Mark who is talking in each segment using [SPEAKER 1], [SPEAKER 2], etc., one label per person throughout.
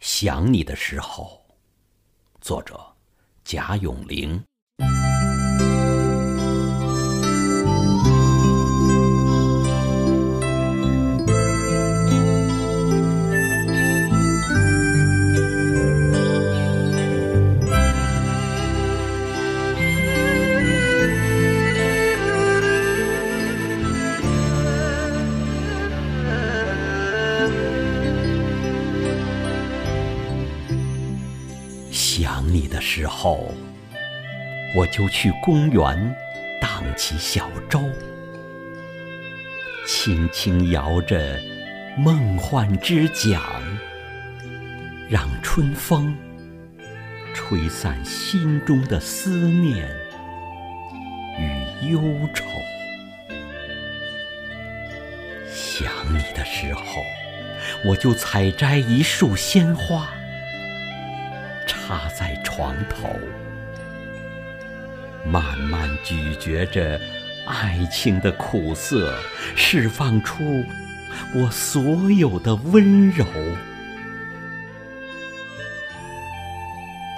[SPEAKER 1] 想你的时候，作者贾永玲。你的时候，我就去公园荡起小舟，轻轻摇着梦幻之桨，让春风吹散心中的思念与忧愁。想你的时候，我就采摘一束鲜花。趴在床头，慢慢咀嚼着爱情的苦涩，释放出我所有的温柔。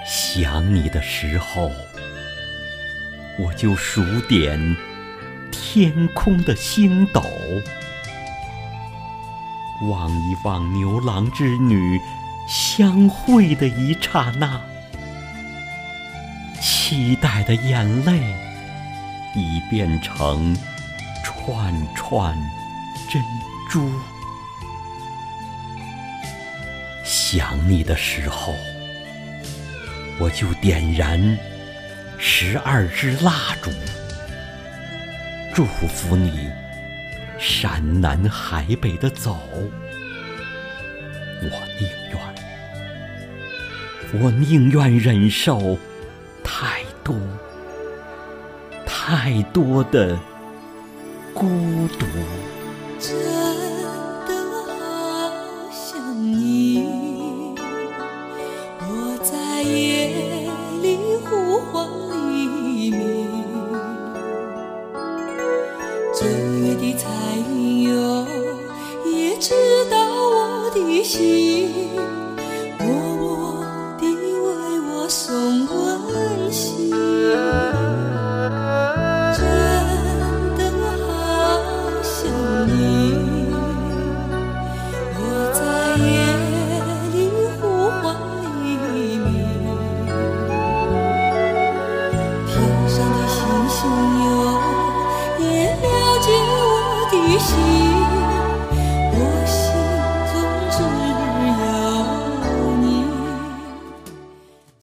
[SPEAKER 1] 想你的时候，我就数点天空的星斗，望一望牛郎织女。相会的一刹那，期待的眼泪已变成串串珍珠。想你的时候，我就点燃十二支蜡烛，祝福你山南海北的走。我宁愿。我宁愿忍受太多的孤独。
[SPEAKER 2] 真的好想你，我在夜里呼唤黎明。正月的彩云哟，也知道我的心。Xin